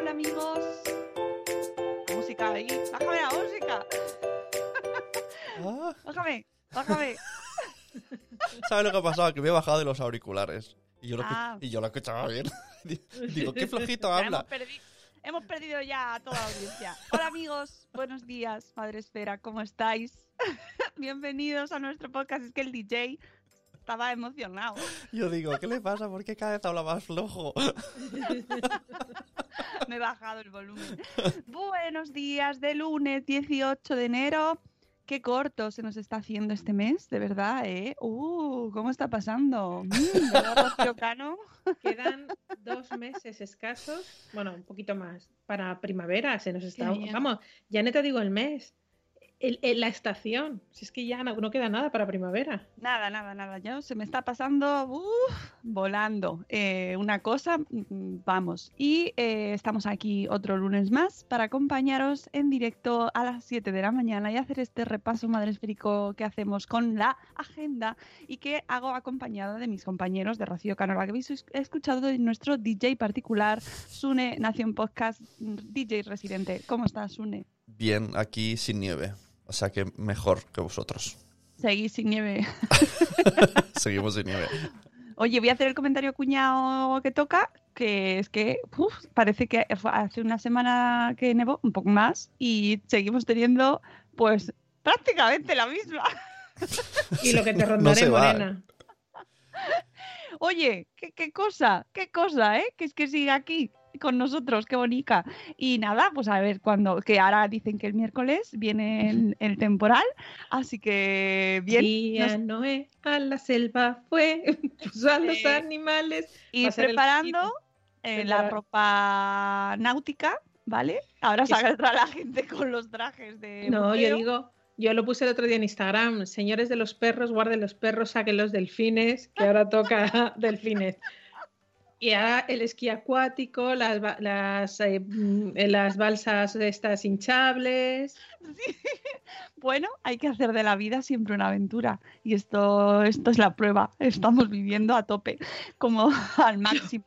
Hola, amigos. Música ahí. Bájame la música. Ah, Bájame, bájame. ¿Sabes lo que ha pasado? Que me he bajado de los auriculares. Y yo lo, Ah. y yo lo escuchaba bien. Digo, qué flojito habla. Hemos, perdi- hemos perdido ya a toda la audiencia. Hola, amigos. Buenos días, Madre Esfera. ¿Cómo estáis? Bienvenidos a nuestro podcast. Es que el DJ estaba emocionado. Yo digo, ¿qué le pasa? ¿Por qué cada vez habla más flojo? Me he bajado el volumen. Buenos días de lunes 18 de enero. Qué corto se nos está haciendo este mes, de verdad, ¿eh? Uh, ¿cómo está pasando? Mm, ¿verdad, Rocío Cano? Quedan dos meses escasos, bueno, un poquito más, para primavera. Se nos está. Vamos, ya no te digo el mes, el- el- la estación. Si es que ya no, no queda nada para primavera. Nada, nada, nada. Yo se me está pasando uf, volando. Eh, una cosa, mm, vamos. Y eh, estamos aquí otro lunes más para acompañaros en directo a las 7 de la mañana y hacer este repaso madresférico que hacemos con la agenda y que hago acompañada de mis compañeros de Rocío Canola, que habéis es- escuchado de nuestro DJ particular, Sune Nación Podcast, mm, DJ residente. ¿Cómo estás, Sune? Bien, aquí sin nieve. O sea que mejor que vosotros. Seguís sin nieve. Seguimos sin nieve. Oye, voy a hacer el comentario cuñado que toca, que es que uf, parece que hace una semana que nevó, un poco más, y seguimos teniendo pues prácticamente la misma. Y lo que te No rondaré, se va. Morena. Oye, qué, qué cosa, qué cosa, ¿eh? Que es que sigue aquí con nosotros, qué bonita. Y nada, pues a ver cuando, que ahora dicen que el miércoles viene el, el temporal, así que bien. Día nos- Noé a la selva fue, puso a los animales. Y a el preparando eh, la ropa náutica, ¿vale? Ahora saldrá la gente con los trajes de No, yo digo, yo lo puse el otro día en Instagram. Señores de los perros, guarden los perros, saquen los delfines, que ahora toca delfines. El esquí acuático, las, las, eh, mm, las balsas estas hinchables. Bueno, hay que hacer de la vida siempre una aventura. Y esto, esto es la prueba. Estamos viviendo a tope, como al máximo.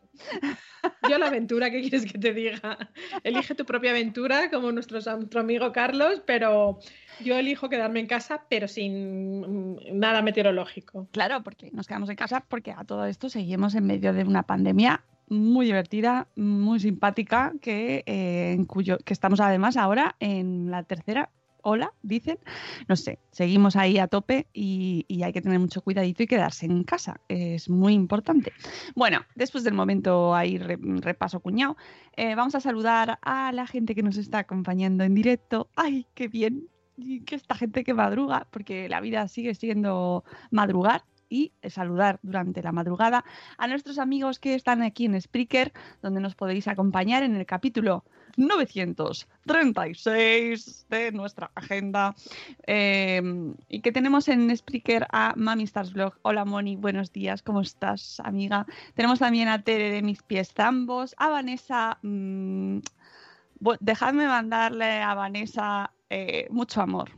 Yo la aventura, ¿qué quieres que te diga? Elige tu propia aventura, como nuestro, amigo Carlos, pero yo elijo quedarme en casa, pero sin mm, nada meteorológico. Claro, porque nos quedamos en casa porque a todo esto seguimos en medio de una pandemia muy divertida, muy simpática, que, eh, en cuyo, que estamos además ahora en la tercera ola, dicen. No sé, seguimos ahí a tope y, y hay que tener mucho cuidadito y quedarse en casa. Es muy importante. Bueno, después del momento ahí re- repaso cuñado, eh, vamos a saludar a la gente que nos está acompañando en directo. ¡Ay, qué bien! Que esta gente que madruga, porque la vida sigue siendo madrugar y saludar durante la madrugada a nuestros amigos que están aquí en Spreaker, donde nos podéis acompañar en el capítulo 936 de nuestra agenda. Eh, y que tenemos en Spreaker a Mami Stars Blog. Hola Moni, buenos días, ¿cómo estás, amiga? Tenemos también a Tere de Mis Pies Zambos, a Vanessa. mm, dejadme mandarle a Vanessa eh, mucho amor,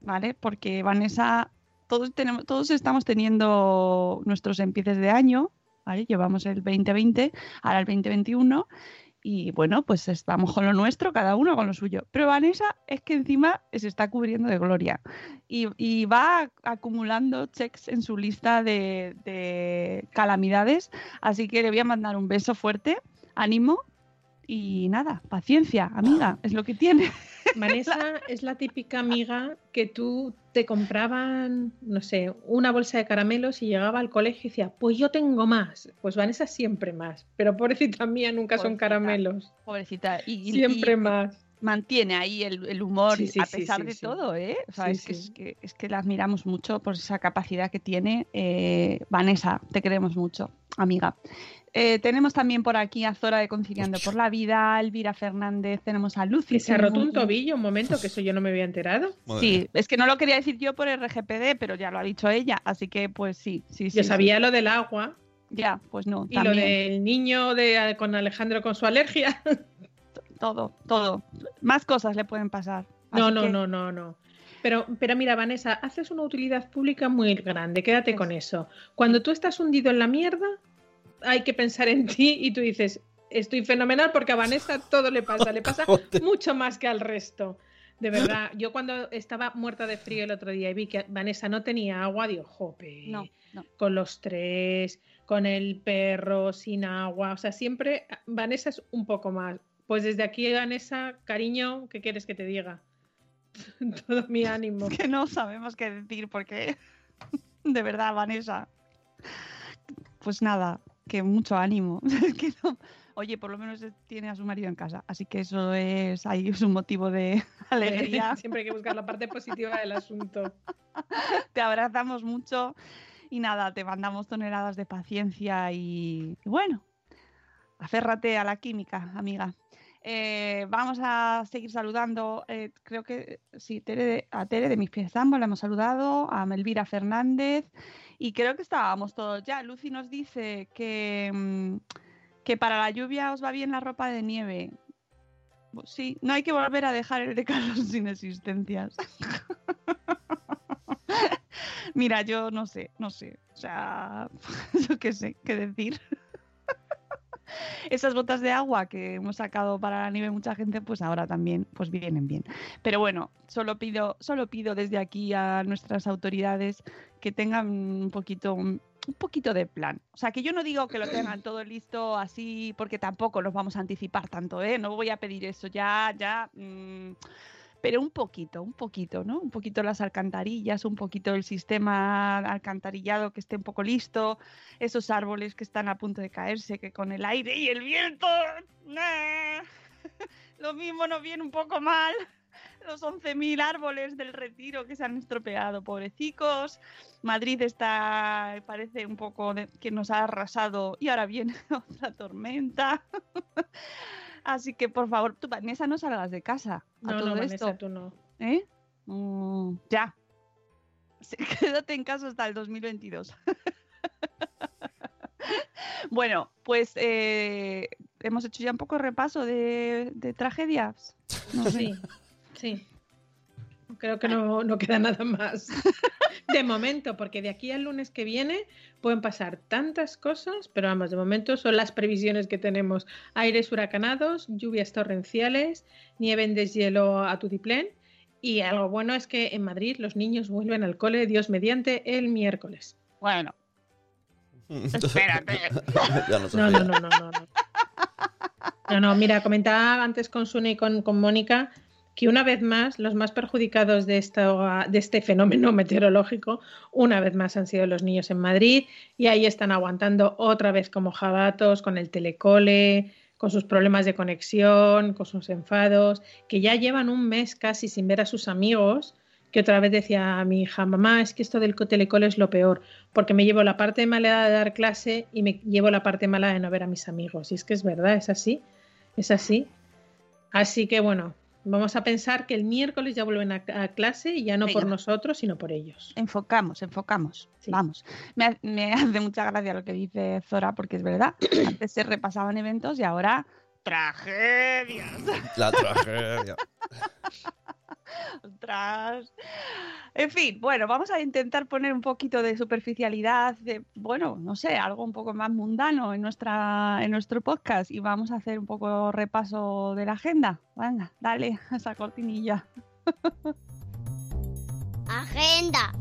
¿vale? Porque Vanessa, todos, tenemos, todos estamos teniendo nuestros empieces de año, ¿vale? Llevamos el 2020, ahora el 2021. Y bueno, pues estamos con lo nuestro, cada uno con lo suyo. Pero Vanessa es que encima se está cubriendo de gloria y, y va acumulando checks en su lista de, de calamidades. Así que le voy a mandar un beso fuerte, ánimo y nada, paciencia, amiga, es lo que tiene. Vanessa es la típica amiga que tú te compraban, no sé, una bolsa de caramelos y llegaba al colegio y decía, pues yo tengo más. Pues Vanessa siempre más. Pero pobrecita mía, nunca son caramelos. Pobrecita. Y, y- Siempre y más. Mantiene ahí el, el humor Sí, sí, a pesar sí, de sí. todo, ¿eh? O sea, Sí, es, que, sí. es, que, es que la admiramos mucho por esa capacidad que tiene. Eh, Vanessa, te queremos mucho, amiga. Eh, tenemos también por aquí a Zora de Conciliando por la Vida, a Elvira Fernández, tenemos a Lucy. Que se ha roto un tobillo, un momento, que eso yo no me había enterado. Madre Sí, mía. es que no lo quería decir yo por el RGPD, pero ya lo ha dicho ella, así que pues sí, sí, sí. Yo sí. sabía lo del agua Ya, pues no, y lo del niño de, con Alejandro con su alergia. Todo, todo. Más cosas le pueden pasar. No, no, que- no, no, no. Pero, pero mira, Vanessa, haces una utilidad pública muy grande, quédate con eso. Cuando tú estás hundido en la mierda, hay que pensar en ti y tú dices, estoy fenomenal porque a Vanessa todo le pasa, le pasa mucho más que al resto. De verdad, yo cuando estaba muerta de frío el otro día y vi que Vanessa no tenía agua, digo, jope, No, no. con los tres, con el perro, sin agua, o sea, siempre Vanessa es un poco más. Pues desde aquí, Vanessa, cariño, ¿qué quieres que te diga? Todo mi ánimo. que no sabemos qué decir porque de verdad, Vanessa. Pues nada, que mucho ánimo. Es que no- Oye, por lo menos tiene a su marido en casa, así que eso es ahí es un motivo de alegría. Siempre hay que buscar la parte positiva del asunto. Te abrazamos mucho y nada, te mandamos toneladas de paciencia y, y bueno, aférrate a la química, amiga. Eh, vamos a seguir saludando, eh, creo que sí, a Tere de Mis Pies Zambo la hemos saludado, a Melvira Fernández y creo que estábamos todos ya. Lucy nos dice que, mm, que para la lluvia os va bien la ropa de nieve. Sí, no hay que volver a dejar el de Carlos sin existencias. Mira, yo no sé, no sé. O sea, yo qué sé, qué decir. Esas botas de agua que hemos sacado para la nieve mucha gente, pues ahora también pues vienen bien. Pero bueno, solo pido, solo pido desde aquí a nuestras autoridades que tengan un poquito, un poquito de plan. O sea, que yo no digo que lo tengan todo listo así, porque tampoco los vamos a anticipar tanto, ¿eh? No voy a pedir eso ya, ya. mm, pero un poquito, un poquito, ¿no? Un poquito las alcantarillas, un poquito el sistema alcantarillado que esté un poco listo, esos árboles que están a punto de caerse, que con el aire y el viento, lo mismo nos viene un poco mal. Los 11.000 árboles del retiro que se han estropeado, pobrecicos. Madrid está, parece un poco de- que nos ha arrasado y ahora viene otra tormenta. Así que por favor, tú, Vanessa, no salgas de casa a No, todo no, Vanessa, esto. tú no. ¿Eh? Mm, ya. Quédate en casa hasta el 2022. bueno, pues eh, hemos hecho ya un poco repaso de, de tragedias. No sé. Sí, sí. Creo que no, no queda nada más. De momento, porque de aquí al lunes que viene pueden pasar tantas cosas, pero vamos, de momento son las previsiones que tenemos. Aires huracanados, lluvias torrenciales, nieve en deshielo a tutiplén. Y algo bueno es que en Madrid los niños vuelven al cole, Dios mediante, el miércoles. Bueno, espérate. no, no, no, no. No, no, no, mira, comentaba antes con Sune y con, con Mónica que una vez más los más perjudicados de, de este fenómeno meteorológico, una vez más han sido los niños en Madrid y ahí están aguantando otra vez como jabatos con el telecole, con sus problemas de conexión, con sus enfados, que ya llevan un mes casi sin ver a sus amigos, que otra vez decía a mi hija, mamá, es que esto del co- telecole es lo peor, porque me llevo la parte mala de dar clase y me llevo la parte mala de no ver a mis amigos. Y es que es verdad, es así, es así. Así que bueno, vamos a pensar que el miércoles ya vuelven a, a clase y ya no por nosotros, sino por ellos. Enfocamos, enfocamos. Sí. Vamos. Me, me hace mucha gracia lo que dice Zora, porque es verdad. Antes se repasaban eventos y ahora tragedias. La tragedia. Ostras. En fin, bueno, vamos a intentar poner un poquito de superficialidad, de, bueno, no sé, algo un poco más mundano en, nuestra, en nuestro podcast y vamos a hacer un poco repaso de la agenda. Venga, dale a esa cortinilla. Agenda.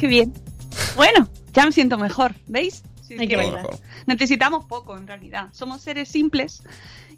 ¡Qué bien! Bueno, ya me siento mejor, ¿veis? Sí, Hay que que Todo bailar. mejor. necesitamos poco en realidad. Somos seres simples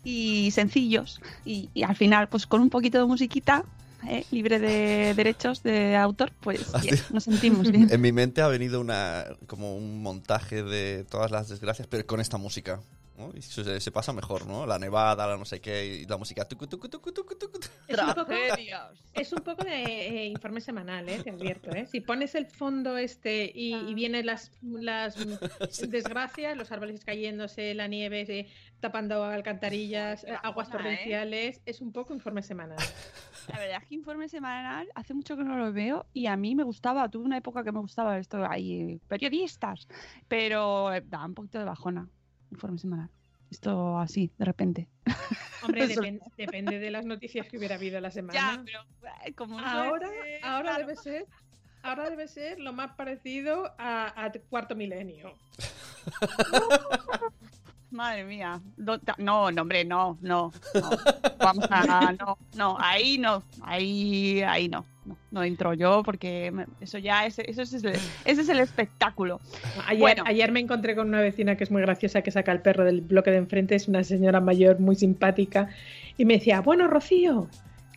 y sencillos y, y al final, pues con un poquito de musiquita, ¿eh? libre de derechos de autor, pues bien, nos sentimos bien. En mi mente ha venido una como un montaje de todas las desgracias, pero con esta música. ¿No? Y se, se pasa mejor, ¿no? La nevada, la no sé qué, y la música. tucu, tucu, tucu, tucu, tucu. Es un poco, Tragedias. es un poco de eh, informe semanal, ¿eh? te advierto. ¿eh? Si pones el fondo este y, y vienen las, las desgracias, los árboles cayéndose, la nieve eh, tapando alcantarillas, eh, aguas ¿eh? torrenciales, es un poco informe semanal. La verdad es que informe semanal hace mucho que no lo veo y a mí me gustaba, tuve una época que me gustaba esto, hay periodistas, pero da un poquito de bajona, informe semanal. Esto así, de repente. Hombre, depende de las noticias que hubiera habido la semana. pero eh, como no ahora, eh, ahora claro. debe ser. Ahora debe ser lo más parecido a, a cuarto milenio. Madre mía. No, no, hombre, no, no, no. Vamos a. No, no, ahí no. Ahí, ahí no. No, no entro yo porque eso ya es, eso es, el- ese es el espectáculo. Ayer, Bueno. ayer me encontré con una vecina que es muy graciosa que saca el perro del bloque de enfrente, es una señora mayor muy simpática y me decía, bueno, Rocío,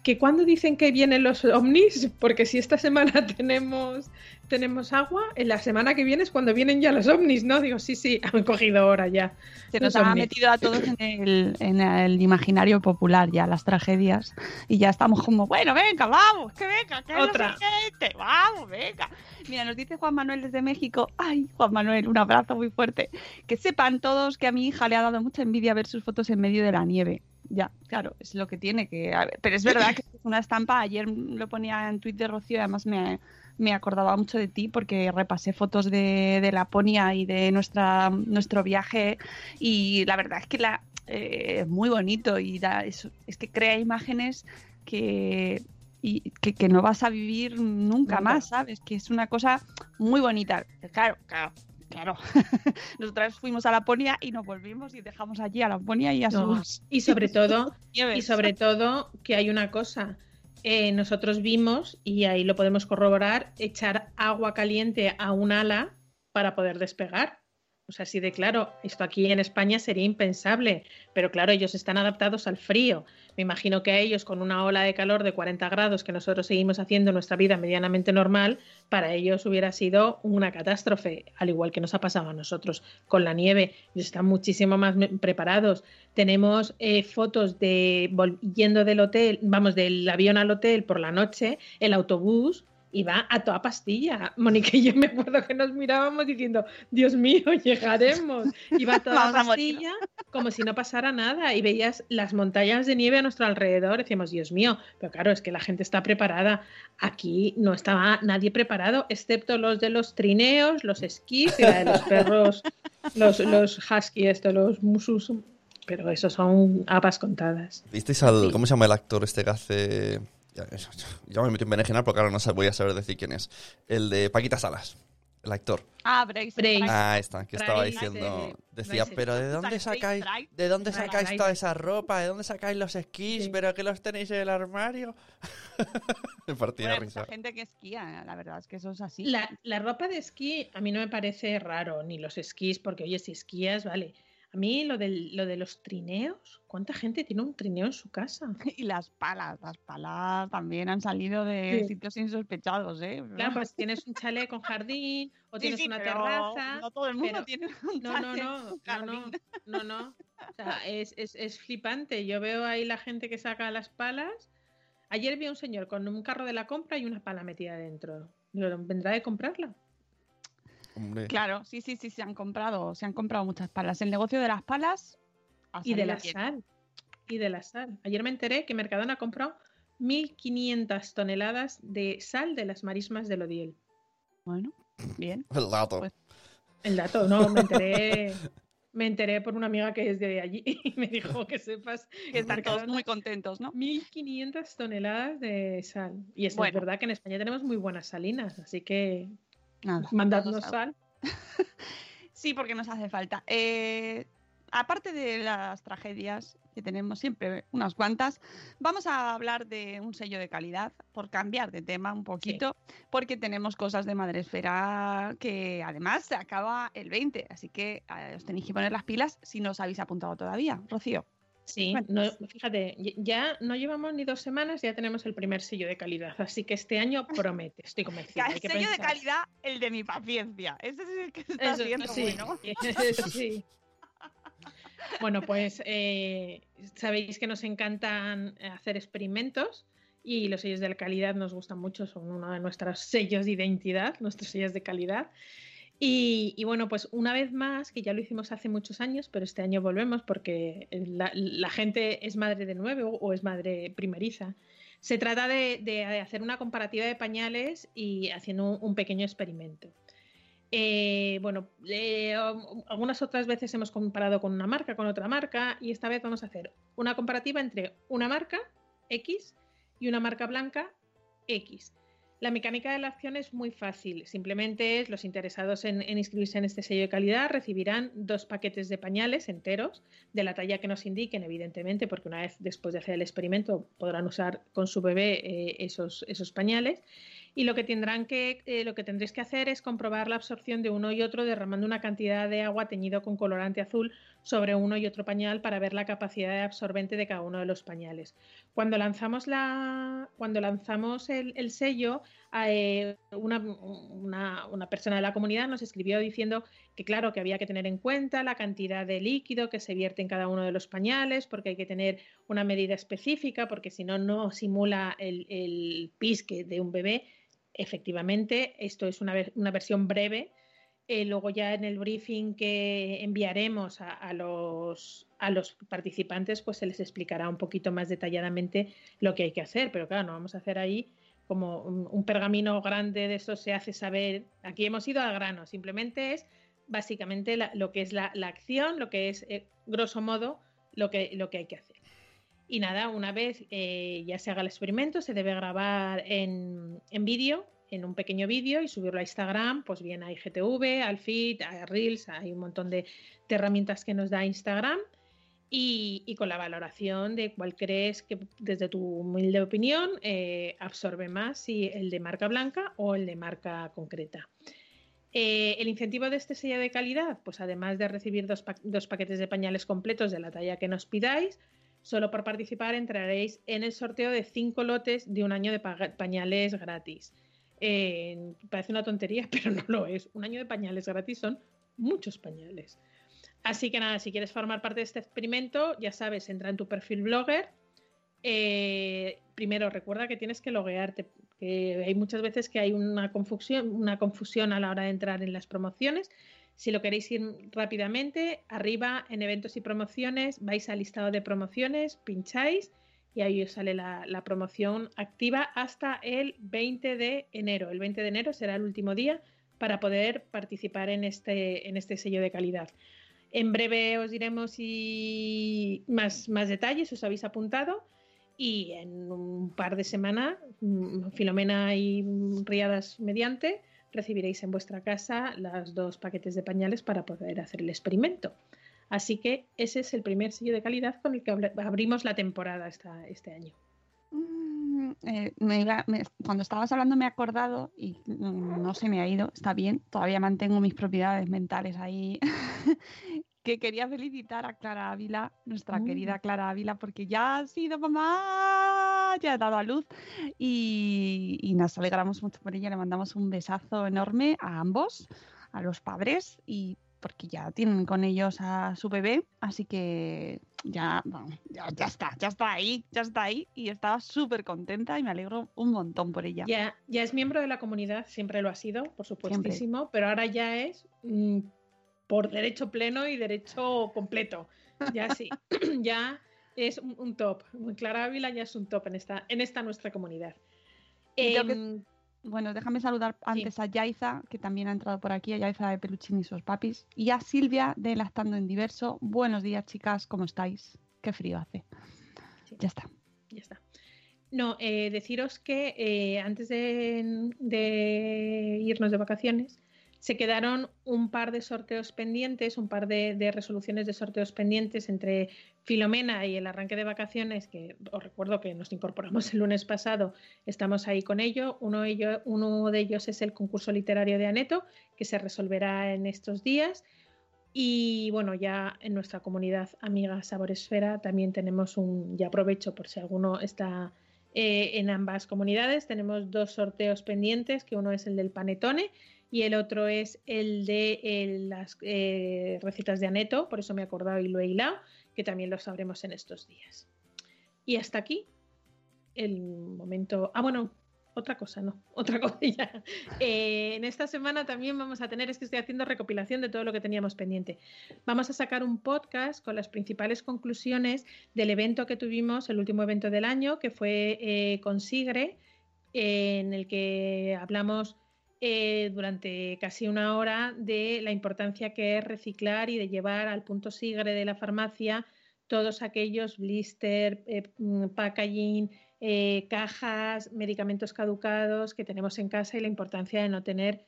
que cuando dicen que vienen los ovnis, porque si esta semana tenemos, tenemos agua, en la semana que viene es cuando vienen ya los ovnis, ¿no? Digo, sí, sí, han cogido hora ya. Se nos ha ovnis. metido a todos en el, en el imaginario popular ya, las tragedias. Y ya estamos como, bueno, venga, vamos, que venga, que Otra. siguiente, vamos, venga. Mira, nos dice Juan Manuel desde México, ay, Juan Manuel, un abrazo muy fuerte. Que sepan todos que a mi hija le ha dado mucha envidia ver sus fotos en medio de la nieve. Ya, claro, es lo que tiene que... a ver, pero es verdad que es una estampa, ayer lo ponía en Twitter Rocío, y además me, me acordaba mucho de ti porque repasé fotos de, de Laponia y de nuestra, nuestro viaje y la verdad es que la, eh, es muy bonito y da, es, es que crea imágenes que, y, que, que no vas a vivir nunca Nunca. más, ¿sabes? Que es una cosa muy bonita. Claro, claro. Claro, nosotras fuimos a Laponia y nos volvimos y dejamos allí a Laponia y a No, sus Y sobre todo. Y sobre todo que hay una cosa, eh, nosotros vimos, y ahí lo podemos corroborar, echar agua caliente a un ala para poder despegar. O sea, así de claro, esto aquí en España sería impensable, pero claro, ellos están adaptados al frío. Me imagino que a ellos con una ola de calor de 40 grados que nosotros seguimos haciendo nuestra vida medianamente normal, para ellos hubiera sido una catástrofe, al igual que nos ha pasado a nosotros con la nieve. Ellos están muchísimo más preparados. Tenemos eh, fotos de yendo del hotel, vamos, del avión al hotel por la noche, el autobús y va a toda pastilla. Mónica y yo me acuerdo que nos mirábamos diciendo, Dios mío, llegaremos. Y va a toda Vamos a morir. pastilla como si no pasara nada. Y veías las montañas de nieve a nuestro alrededor. Decíamos, Dios mío, pero claro, es que la gente está preparada. Aquí no estaba nadie preparado, excepto los de los trineos, los esquís y la de los perros, los, los husky, esto, los musus. Pero eso son habas contadas. ¿Visteis al. Sí. ¿Cómo se llama el actor este que hace.? Ya, ya me metí en berenjenal porque ahora no voy a saber decir quién es. El de Paquita Salas. El actor. Ah, Brace. Brace. Brace. Ah, está, que estaba Bryce, diciendo. Decía, Bryce. pero ¿de dónde Bryce, sacáis, Bryce. de dónde Bryce. sacáis toda esa ropa? ¿De dónde sacáis los esquís? Sí. ¿Pero que los tenéis en el armario? Me partía de Bueno, risa. mucha gente que esquía, la verdad es que eso es así. La, la ropa de esquí a mí no me parece raro, ni los esquís, porque oye, si esquías, vale. A mí lo, del, lo de los trineos, ¿cuánta gente tiene un trineo en su casa? Y las palas, las palas también han salido de Sí. sitios insospechados, ¿eh? Claro, pues tienes un chalet con jardín o Sí, tienes sí, una pero terraza. No todo el mundo pero- tiene un No, no, chalet no, no, no, no, no. O sea, es, es, es flipante. Yo veo ahí la gente que saca las palas. Ayer vi a un señor con un carro de la compra y una pala metida dentro. ¿vendrá de comprarla? Hombre. Claro, sí, sí, sí, se han comprado, se han comprado muchas palas. El negocio de las palas Y de la bien. sal. Y de la sal. Ayer me enteré que Mercadona ha comprado 1.500 toneladas de sal de las marismas del Odiel. Bueno, bien. El dato. Pues- El dato, no, me enteré. Me enteré por una amiga que es de allí y me dijo que sepas Que están todos muy contentos, ¿no? 1.500 toneladas de sal. Y es Bueno. verdad que en España tenemos muy buenas salinas, así que Nada. mandadnos sal. Sí, porque nos hace falta. Eh, aparte de las tragedias, que tenemos siempre unas cuantas, vamos a hablar de un sello de calidad, por cambiar de tema un poquito, porque tenemos cosas de Madresfera que además se acaba el 20, así que eh, os tenéis que poner las pilas si no os habéis apuntado todavía. Rocío. Sí, no, fíjate, ya no llevamos ni dos semanas, ya tenemos el primer sello de calidad, así que este año promete, estoy convencida. El sello de calidad, el de mi paciencia. Ese es el que está Eso, sí, bueno. sí. Bueno, pues eh, sabéis que nos encantan hacer experimentos y los sellos de la calidad nos gustan mucho, son uno de nuestros sellos de identidad, nuestros sellos de calidad. Y, bueno, pues una vez más, que ya lo hicimos hace muchos años, pero este año volvemos porque la, gente es madre de nuevo o es madre primeriza. Se trata de, de hacer una comparativa de pañales y haciendo un, un pequeño experimento. Eh, bueno, eh, um, algunas otras veces hemos comparado con una marca, con otra marca, y esta vez vamos a hacer una comparativa entre una marca X y una marca blanca X. La mecánica de la acción es muy fácil, simplemente los interesados en, en inscribirse en este sello de calidad recibirán dos paquetes de pañales enteros de la talla que nos indiquen, evidentemente, porque una vez después de hacer el experimento podrán usar con su bebé eh, esos, esos pañales y lo que tendrán que eh, lo que tendréis que hacer es comprobar la absorción de uno y otro derramando una cantidad de agua teñido con colorante azul sobre uno y otro pañal para ver la capacidad de absorbente de cada uno de los pañales. Cuando lanzamos la cuando lanzamos el, el sello eh, una, una, una persona de la comunidad nos escribió diciendo que claro que había que tener en cuenta la cantidad de líquido que se vierte en cada uno de los pañales porque hay que tener una medida específica porque si no no simula el, el pisque de un bebé efectivamente, esto es una, una versión breve. Eh, luego ya en el briefing que enviaremos a, los, a los participantes, pues se les explicará un poquito más detalladamente lo que hay que hacer. Pero claro, no vamos a hacer ahí como un, pergamino grande de eso se hace saber. Aquí hemos ido al grano, simplemente es básicamente lo que es la, la acción, lo que es, eh, grosso modo, lo que, lo que hay que hacer. Y nada, una vez eh, ya se haga el experimento, se debe grabar en, en vídeo, en un pequeño vídeo y subirlo a Instagram, pues bien a IGTV, al feed, a Reels, hay un montón de, herramientas que nos da Instagram. Y, y con la valoración de cuál crees que, desde tu humilde opinión, eh, absorbe más, si el de marca blanca o el de marca concreta. Eh, el incentivo de este sello de calidad, pues además de recibir dos, dos paquetes de pañales completos de la talla que nos pidáis, solo por participar entraréis en el sorteo de cinco lotes de un año de pañales gratis. Eh, parece una tontería, pero no lo es. Un año de pañales gratis son muchos pañales. Así que nada, si quieres formar parte de este experimento, ya sabes, entra en tu perfil blogger. Eh, primero, recuerda que tienes que loguearte, que hay muchas veces que hay una confusión, una confusión a la hora de entrar en las promociones. Si lo queréis ir rápidamente, arriba en eventos y promociones, vais al listado de promociones, pincháis y ahí os sale la, promoción activa hasta el 20 de enero. El 20 de enero será el último día para poder participar en este, en este sello de calidad. En breve os diremos si más, más detalles, os habéis apuntado y en un par de semanas, mm, Filomena y Riadas mediante, recibiréis en vuestra casa los dos paquetes de pañales para poder hacer el experimento. Así que ese es el primer sello de calidad con el que abrimos la temporada esta, este año. Mm, eh, me iba- me- cuando estabas hablando me he acordado y mm, no se me ha ido, está bien, todavía mantengo mis propiedades mentales ahí. que quería felicitar a Clara Ávila, nuestra Mm. querida Clara Ávila, porque ya ha sido mamá, ya ha dado a luz y, y nos alegramos mucho por ella. Le mandamos un besazo enorme a ambos, a los padres y porque ya tienen con ellos a su bebé, así que ya, bueno, ya, ya está, ya está ahí, ya está ahí y estaba súper contenta y me alegro un montón por ella. Ya, ya es miembro de la comunidad, siempre lo ha sido, por supuestísimo, pero ahora ya es mm, por derecho pleno y derecho completo. Ya sí, ya es un, un top. Clara Ávila ya es un top en esta, en esta nuestra comunidad. Que- Em, Bueno, déjame saludar antes a Yaiza, que también ha entrado por aquí, a Yaiza de Peluchín y sus papis, y a Silvia de Lactando en Diverso. Buenos días, chicas, ¿cómo estáis? Qué frío hace. Sí. Ya está. Ya está. No, eh, deciros que eh, antes de, de irnos de vacaciones, se quedaron un par de sorteos pendientes, un par de, resoluciones de sorteos pendientes entre Filomena y el arranque de vacaciones, que os recuerdo que nos incorporamos el lunes pasado, estamos ahí con ello. Uno, de ello- uno de ellos es el concurso literario de Aneto, que se resolverá en estos días. Y bueno, ya en nuestra comunidad amiga Saboresfera también tenemos un, ya aprovecho por si alguno está eh, en ambas comunidades, tenemos dos sorteos pendientes, que uno es el del panetone y el otro es el de eh, las eh, recetas de Aneto, por eso me he acordado y lo he hilado, que también lo sabremos en estos días. Y hasta aquí el momento. Ah, bueno, otra cosa, no, otra cosilla. Eh, en esta semana también vamos a tener, es que estoy haciendo recopilación de todo lo que teníamos pendiente. Vamos a sacar un podcast con las principales conclusiones del evento que tuvimos, el último evento del año, que fue eh, con Sigre, en el que hablamos eh, durante casi una hora de la importancia que es reciclar y de llevar al punto Sigre de la farmacia todos aquellos blister, eh, mm, packaging, eh, cajas, medicamentos caducados que tenemos en casa y la importancia de no tener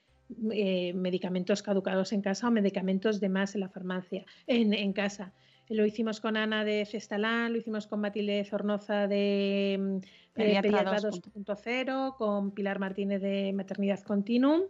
eh, medicamentos caducados en casa o medicamentos de más en la farmacia, en, en casa. Lo hicimos con Ana de Cestalán, lo hicimos con Matilde Zornoza de mm, Pediatra Pediatra 2.0, con Pilar Martínez de Maternidad Continuum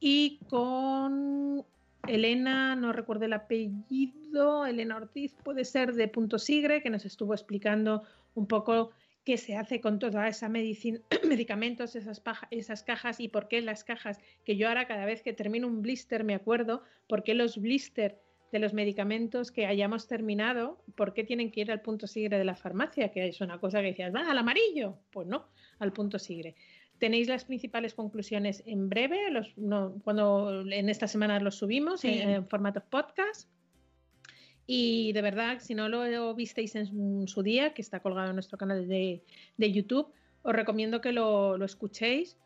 y con Elena, no recuerdo el apellido, Elena Ortiz puede ser de Punto Sigre, que nos estuvo explicando un poco qué se hace con toda esa medicina, medicamentos, esas, paja- esas cajas y por qué las cajas, que yo ahora cada vez que termino un blister me acuerdo, por qué los blister de los medicamentos que hayamos terminado, por qué tienen que ir al punto sigre de la farmacia, que es una cosa que decías, va al amarillo, pues no, al punto sigre. Tenéis las principales conclusiones en breve, los, no, cuando en esta semana los subimos Sí. en, en formato podcast. Y de verdad, si no lo visteis en su día, que está colgado en nuestro canal de, de YouTube, os recomiendo que lo, lo escuchéis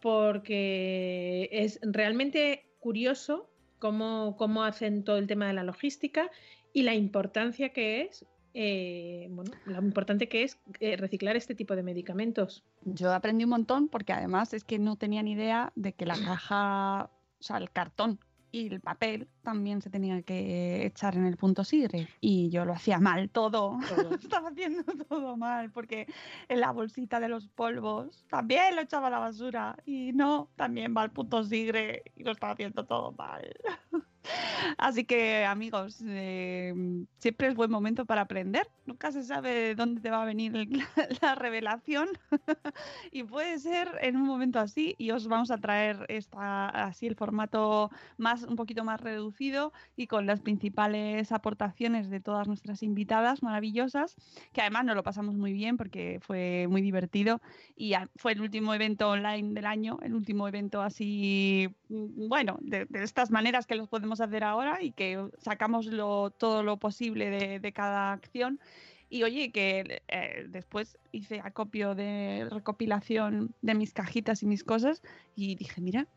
porque es realmente curioso cómo, cómo hacen todo el tema de la logística y la importancia que es, eh, bueno, lo importante que es eh, reciclar este tipo de medicamentos. Yo aprendí un montón porque además es que no tenía ni idea de que la caja, o sea, el cartón y el papel también se tenía que echar en el punto sigre. Y yo lo hacía mal todo. Todo. Estaba haciendo todo mal porque en la bolsita de los polvos también lo echaba a la basura. Y no, también va al punto sigre y lo estaba haciendo todo mal. Así que amigos, eh, siempre es buen momento para aprender. Nunca se sabe dónde te va a venir el- la revelación y puede ser en un momento así y os vamos a traer esta, así el formato más un poquito más reducido y con las principales aportaciones de todas nuestras invitadas maravillosas que además nos lo pasamos muy bien porque fue muy divertido y fue el último evento online del año, el último evento así, mm, bueno, de, de estas maneras que los podemos hacer ahora y que sacamos lo- todo lo posible de, de cada acción. Y oye, que eh, después hice acopio de recopilación de mis cajitas y mis cosas y dije, mira,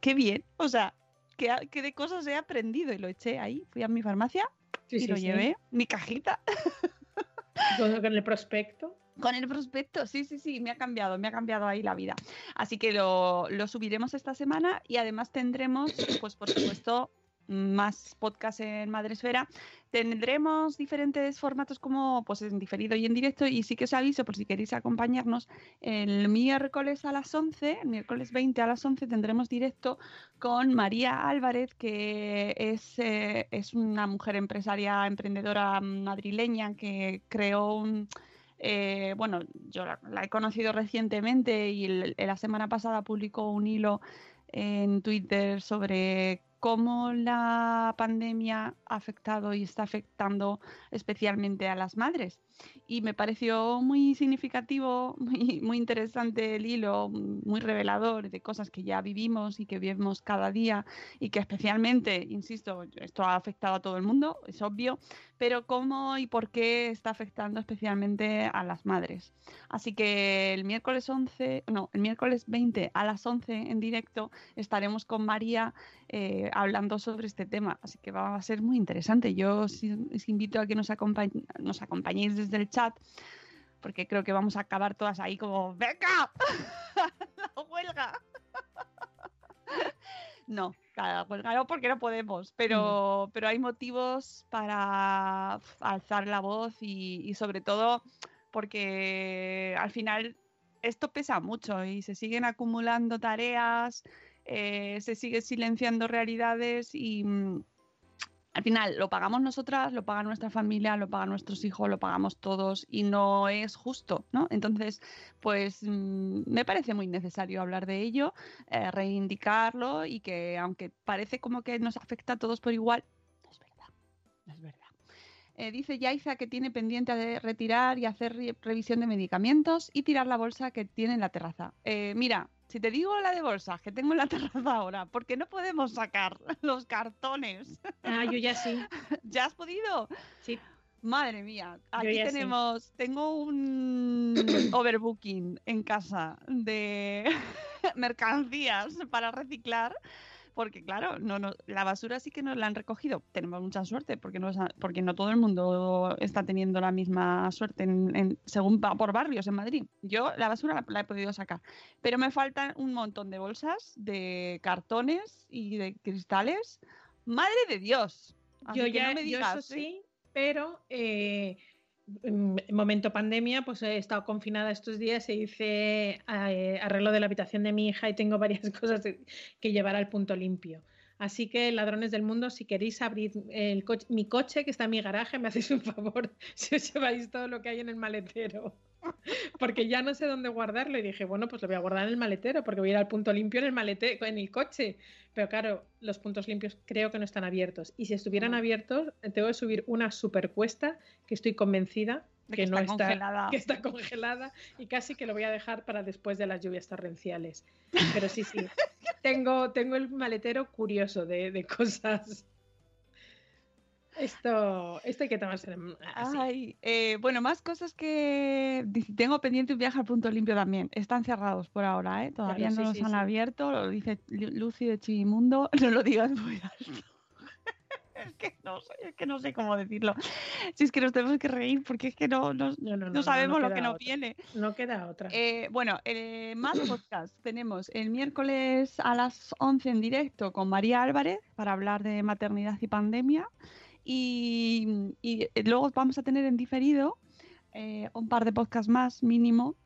qué bien, o sea, que, que de cosas he aprendido y lo eché ahí, fui a mi farmacia Sí, y sí, lo sí. llevé, mi cajita. Con, con el prospecto. Con el prospecto, sí, sí, sí, me ha cambiado, me ha cambiado ahí la vida. Así que lo, lo subiremos esta semana y además tendremos, pues por supuesto, más podcast en Madresfera. Tendremos diferentes formatos como pues en diferido y en directo y sí que os aviso por si queréis acompañarnos el miércoles a las 11, el miércoles 20 a las 11 tendremos directo con María Álvarez que es, eh, es una mujer empresaria emprendedora madrileña que creó un eh, bueno, yo la, he conocido recientemente y la semana pasada publicó un hilo en Twitter sobre cómo la pandemia ha afectado y está afectando especialmente a las madres. Y me pareció muy significativo, muy, muy interesante el hilo, muy revelador de cosas que ya vivimos y que vivimos cada día y que especialmente, insisto, esto ha afectado a todo el mundo, es obvio, pero cómo y por qué está afectando especialmente a las madres. Así que el miércoles 11, no, el miércoles 20 a las 11 en directo estaremos con María eh, hablando sobre este tema, así que va a ser muy interesante. Yo os, os invito a que nos, acompañ nos acompañéis desde el chat, porque creo que vamos a acabar todas ahí como ¡Venga! ¡La huelga! no, la huelga no, porque no podemos, pero, pero hay motivos para alzar la voz y, y sobre todo porque al final esto pesa mucho y se siguen acumulando tareas, eh, se sigue silenciando realidades y mm, al final lo pagamos nosotras, lo paga nuestra familia, lo pagan nuestros hijos, lo pagamos todos y no es justo, ¿no? Entonces, pues mm, me parece muy necesario hablar de ello, eh, reivindicarlo y que aunque parece como que nos afecta a todos por igual, no es verdad, no es verdad. Eh, dice Yaiza que tiene pendiente de retirar y hacer re revisión de medicamentos y tirar la bolsa que tiene en la terraza. Eh, mira, si te digo la de bolsas que tengo en la terraza ahora, porque no podemos sacar los cartones. Ah, yo ya sí. ¿Ya has podido? Sí. Madre mía, aquí tenemos, sí. tengo un overbooking en casa de mercancías para reciclar porque claro, no, no, la basura sí que nos la han recogido. Tenemos mucha suerte porque no, porque no todo el mundo está teniendo la misma suerte en, en, según va por barrios en Madrid. Yo la basura la, la, he podido sacar, pero me faltan un montón de bolsas, de cartones y de cristales. Madre de Dios. Así yo ya, no me digas, yo eso sí, pero eh, en momento pandemia, pues he estado confinada estos días e hice eh, arreglo de la habitación de mi hija y tengo varias cosas que llevar al punto limpio. Así que, ladrones del mundo, si queréis abrir el coche, mi coche, que está en mi garaje, me hacéis un favor si os lleváis todo lo que hay en el maletero. Porque ya no sé dónde guardarlo y dije, bueno, pues lo voy a guardar en el maletero porque voy a ir al punto limpio en el maletero, en el coche. Pero claro, los puntos limpios creo que no están abiertos. Y si estuvieran no. abiertos, tengo que subir una super cuesta que estoy convencida que, que, no está, congelada. que está congelada y casi que lo voy a dejar para después de las lluvias torrenciales. Pero sí, sí, tengo, tengo el maletero curioso de, de cosas. Esto, esto hay que tomarse así. Ay, eh, bueno, más cosas que tengo pendiente un viaje al punto limpio también. Están cerrados por ahora, ¿eh? Todavía claro, no sí, los sí, han sí. abierto. Lo dice Lucy de Chimundo. No lo digas muy alto. es que no sé, es que no sé cómo decirlo. Si es que nos tenemos que reír porque es que no, no, no, no sabemos lo que nos viene. No queda otra. Eh, bueno, eh, más podcast. Tenemos el miércoles a las 11 en directo con María Álvarez para hablar de maternidad y pandemia. Y, y luego vamos a tener en diferido eh, un par de podcasts más mínimo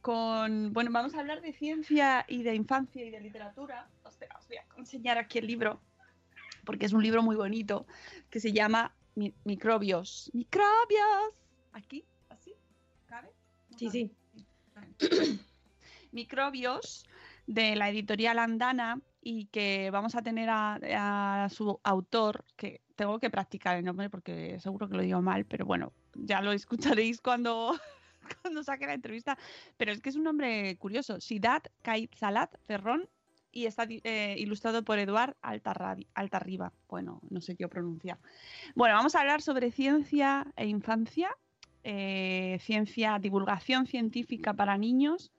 con, bueno, vamos a hablar de ciencia y de infancia y de literatura. Os, os voy a enseñar aquí el libro porque es un libro muy bonito que se llama Mi Microbios. Microbios. Aquí, así, ¿cabe? Sí, sí. Microbios de la editorial Andana y que vamos a tener a, a, su autor, que tengo que practicar el nombre porque seguro que lo digo mal, pero bueno, ya lo escucharéis cuando, cuando saque la entrevista. Pero es que es un nombre curioso, Sidat Salat Ferrón y está eh, ilustrado por Eduard Altarriba. Bueno, no sé qué pronunciar. Bueno, vamos a hablar sobre ciencia e infancia, eh, ciencia, divulgación científica para niños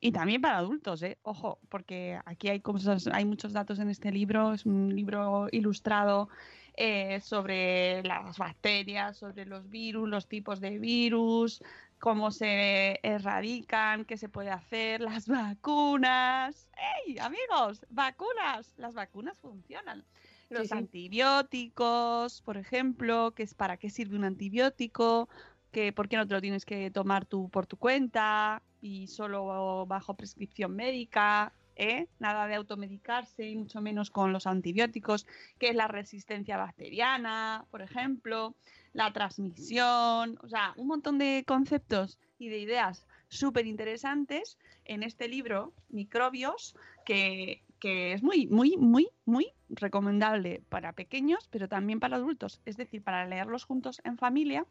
y también para adultos, ¿eh? Ojo, porque aquí hay cosas, hay muchos datos en este libro, es un libro ilustrado eh, sobre las bacterias, sobre los virus, los tipos de virus, cómo se erradican, qué se puede hacer, las vacunas. ¡Ey, amigos! ¡Vacunas! Las vacunas funcionan. Los sí. antibióticos, por ejemplo, que es para qué sirve un antibiótico, que por qué no te lo tienes que tomar tú por tu cuenta y solo bajo prescripción médica, ¿eh? Nada de automedicarse y mucho menos con los antibióticos, que es la resistencia bacteriana, por ejemplo, la transmisión, o sea, un montón de conceptos y de ideas súper interesantes en este libro, Microbios, que, que es muy, muy, muy, muy recomendable para pequeños, pero también para adultos, es decir, para leerlos juntos en familia.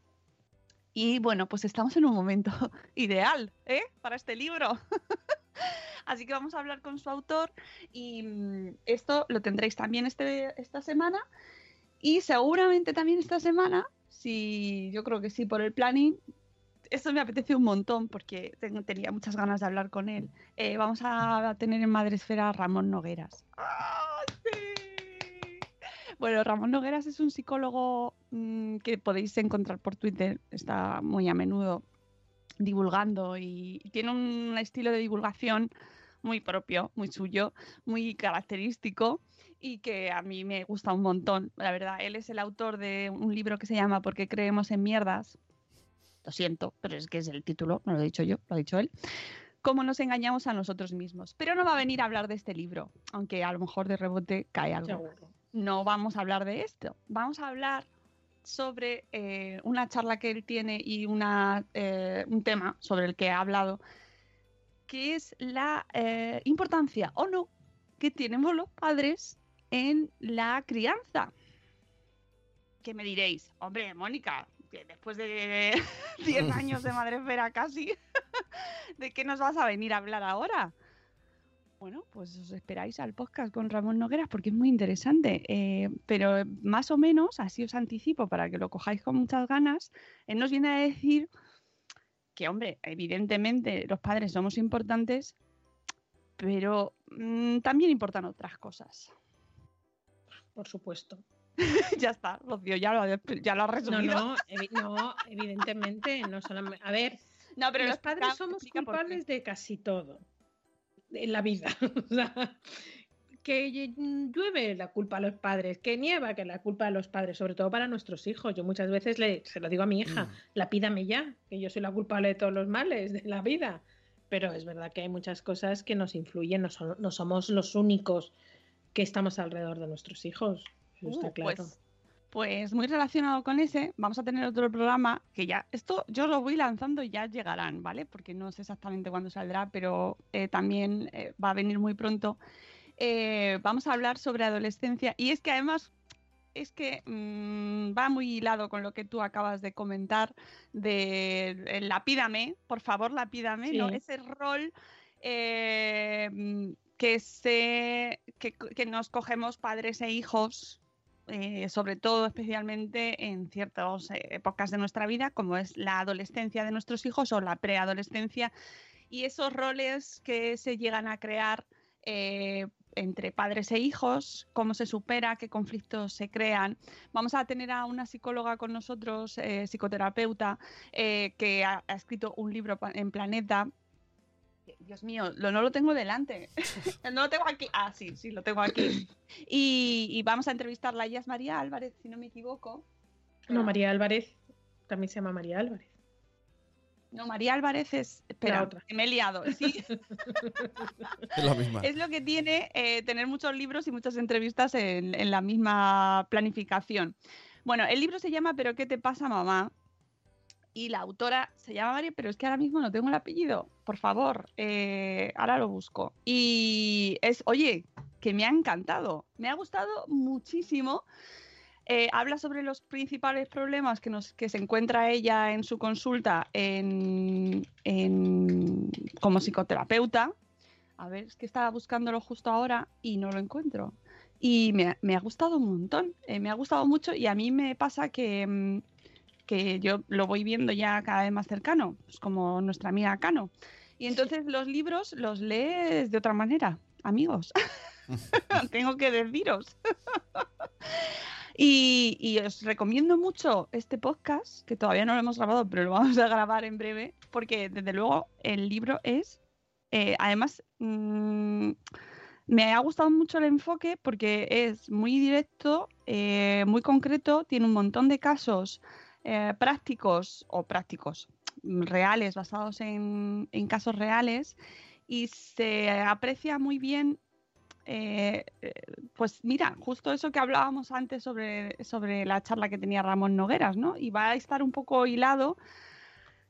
Y bueno, pues estamos en un momento ideal ¿eh? para este libro. Así que vamos a hablar con su autor y mm, esto lo tendréis también este, esta semana. Y seguramente también esta semana, si yo creo que sí, por el planning, esto me apetece un montón porque tengo- tenía muchas ganas de hablar con él. Eh, vamos a tener en Madresfera a Ramón Nogueras. ¡Ah, sí! Bueno, Ramón Nogueras es un psicólogo mm, que podéis encontrar por Twitter, está muy a menudo divulgando y tiene un estilo de divulgación muy propio, muy suyo, muy característico y que a mí me gusta un montón. La verdad, él es el autor de un libro que se llama Porque creemos en mierdas. Lo siento, pero es que es el título, no lo he dicho yo, lo ha dicho él. Cómo nos engañamos a nosotros mismos. Pero no va a venir a hablar de este libro, aunque a lo mejor de rebote cae algo Seguro. no vamos a hablar de esto. Vamos a hablar sobre eh, una charla que él tiene y una, eh, un tema sobre el que ha hablado, que es la eh, importancia o no que tenemos los padres en la crianza. Que me diréis, hombre, Mónica, que después de 10 años de madrefera casi, ¿de qué nos vas a venir a hablar ahora? Bueno, pues os esperáis al podcast con Ramón Nogueras porque es muy interesante. Eh, pero más o menos, así os anticipo para que lo cojáis con muchas ganas, él nos viene a decir que, hombre, evidentemente los padres somos importantes, pero mm, también importan otras cosas. Por supuesto. ya está, Rocío, ya lo, ya lo ha No, resumido. no, evi- no, evidentemente, no solamente. A ver, No, pero los lo padres somos culpables de casi todo en la vida. O sea, que lle- llueve la culpa a los padres, que nieva que la culpa a los padres, sobre todo para nuestros hijos. Yo muchas veces le, se lo digo a mi hija, Mm. la pídame ya, que yo soy la culpable de todos los males de la vida. Pero es verdad que hay muchas cosas que nos influyen, no, son- no somos los únicos que estamos alrededor de nuestros hijos. Eso está Uh, claro. Pues, pues muy relacionado con ese, vamos a tener otro programa que ya, esto yo lo voy lanzando y ya llegarán, ¿vale? Porque no sé exactamente cuándo saldrá, pero eh, también eh, va a venir muy pronto. Eh, vamos a hablar sobre adolescencia y es que además es que mm, va muy hilado con lo que tú acabas de comentar de lapídame, por favor, lapídame, ¿no? Sí. Ese rol mm, que, se, que, que nos cogemos padres e hijos, eh, sobre todo especialmente en ciertas eh, épocas de nuestra vida, como es la adolescencia de nuestros hijos o la preadolescencia, y esos roles que se llegan a crear eh, entre padres e hijos, cómo se supera, qué conflictos se crean. Vamos a tener a una psicóloga con nosotros, psicoterapeuta, que ha, escrito un libro en Planeta. Dios mío, lo, no lo tengo delante. no lo tengo aquí. Ah, sí, sí, lo tengo aquí. Y, y vamos a entrevistarla. Ella es María Álvarez, si no me equivoco. No, María Álvarez, también se llama María Álvarez. No, María Álvarez es. Espera, La otra. que me he liado. Sí, Es la misma. es lo que tiene eh, tener muchos libros y muchas entrevistas en, en la misma planificación. Bueno, el libro se llama ¿Pero qué te pasa, mamá? Y la autora se llama María, pero es que ahora mismo no tengo el apellido. Por favor, eh, ahora lo busco. Y es, oye, que me ha encantado. Me ha gustado muchísimo. Eh, habla sobre los principales problemas que, se encuentra ella en su consulta como psicoterapeuta. A ver, es que estaba buscándolo justo ahora y no lo encuentro. Y me, ha- me ha gustado un montón, eh, me ha gustado mucho y a mí me pasa que, mm, que yo lo voy viendo ya cada vez más cercano, pues como nuestra amiga Cano. Y entonces los libros los lees de otra manera, amigos. Tengo que deciros. Y, y os recomiendo mucho este podcast, que todavía no lo hemos grabado, pero lo vamos a grabar en breve, porque desde luego el libro es, eh, además, mm, Me ha gustado mucho el enfoque porque es muy directo, eh, muy concreto, tiene un montón de casos eh, prácticos o prácticos mm, reales, basados en, casos reales, y se aprecia muy bien eh, eh, pues mira, justo eso que hablábamos antes sobre, sobre la charla que tenía Ramón Nogueras, ¿no? Y va a estar un poco hilado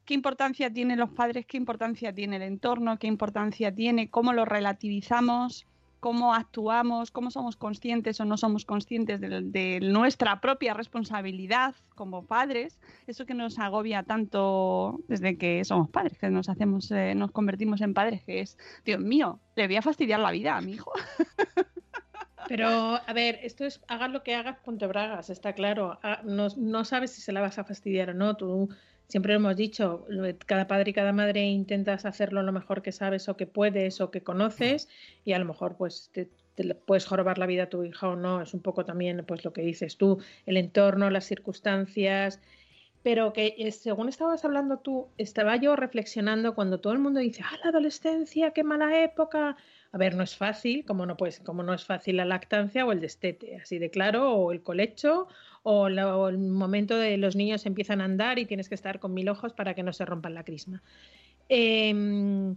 qué importancia tienen los padres, qué importancia tiene el entorno, qué importancia tiene, cómo lo relativizamos, cómo actuamos, cómo somos conscientes o no somos conscientes de, de, nuestra propia responsabilidad como padres, eso que nos agobia tanto desde que somos padres, que nos hacemos, eh, nos convertimos en padres, que es, Dios mío, le voy a fastidiar la vida a mi hijo. Pero, a ver, esto es, hagas lo que hagas, ponte bragas, está claro. Ah, no, no sabes si se la vas a fastidiar o no. Tú siempre hemos dicho, cada padre y cada madre intentas hacerlo lo mejor que sabes o que puedes o que conoces y a lo mejor pues te puedes jorobar la vida a tu hija o no, es un poco también pues lo que dices tú, el entorno, las circunstancias, pero que eh, según estabas hablando tú, estaba yo reflexionando cuando todo el mundo dice, ah, la adolescencia, qué mala época. A ver, no es fácil, como no, pues, como no es fácil la lactancia o el destete, así de claro, o el colecho, o, el momento de los niños empiezan a andar y tienes que estar con mil ojos para que no se rompan la crisma. Eh,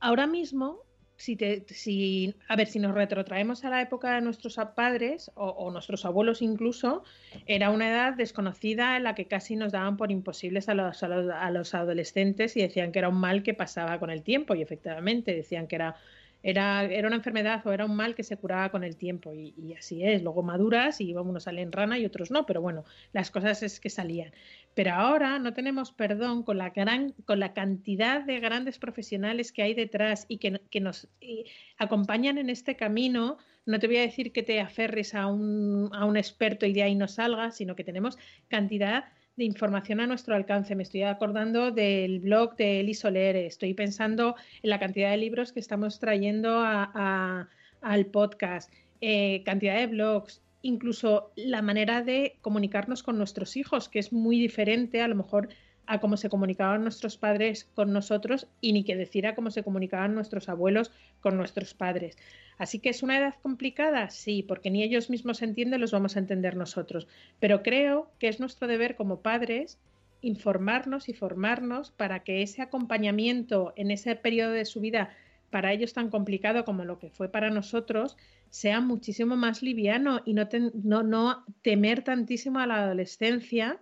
ahora mismo, si, te, si, a ver, si nos retrotraemos a la época de nuestros padres o, nuestros abuelos incluso, era una edad desconocida en la que casi nos daban por imposibles a los, a los adolescentes y decían que era un mal que pasaba con el tiempo y efectivamente decían que era era, era, una enfermedad o era un mal que se curaba con el tiempo y, así es. Luego maduras y unos salen rana y otros no, pero bueno, las cosas es que salían. Pero ahora no tenemos perdón con la, gran, con la cantidad de grandes profesionales que hay detrás y que, que nos acompañan en este camino. No te voy a decir que te aferres a un, a un experto y de ahí no salgas, sino que tenemos cantidad información a nuestro alcance. Me estoy acordando del blog de Eli Soler, estoy pensando en la cantidad de libros que estamos trayendo a, al podcast, eh, cantidad de blogs, incluso la manera de comunicarnos con nuestros hijos, que es muy diferente a lo mejor a cómo se comunicaban nuestros padres con nosotros y ni que decir a cómo se comunicaban nuestros abuelos con nuestros padres. Así que es una edad complicada, sí, porque ni ellos mismos entienden, los vamos a entender nosotros. Pero creo que es nuestro deber como padres informarnos y formarnos para que ese acompañamiento en ese periodo de su vida para ellos tan complicado como lo que fue para nosotros sea muchísimo más liviano y no, no temer tantísimo a la adolescencia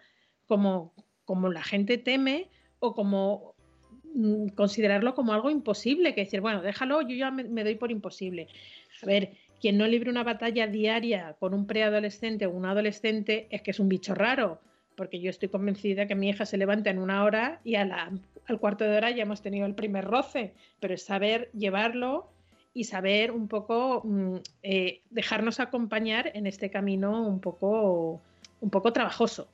como, como la gente teme o como mm, considerarlo como algo imposible, que decir, bueno, déjalo, yo ya me, doy por imposible. A ver, quien no libre una batalla diaria con un preadolescente o un adolescente es que es un bicho raro, porque yo estoy convencida que mi hija se levanta en una hora y a la, al cuarto de hora ya hemos tenido el primer roce, pero es saber llevarlo y saber un poco mm, eh, dejarnos acompañar en este camino un poco, un poco trabajoso.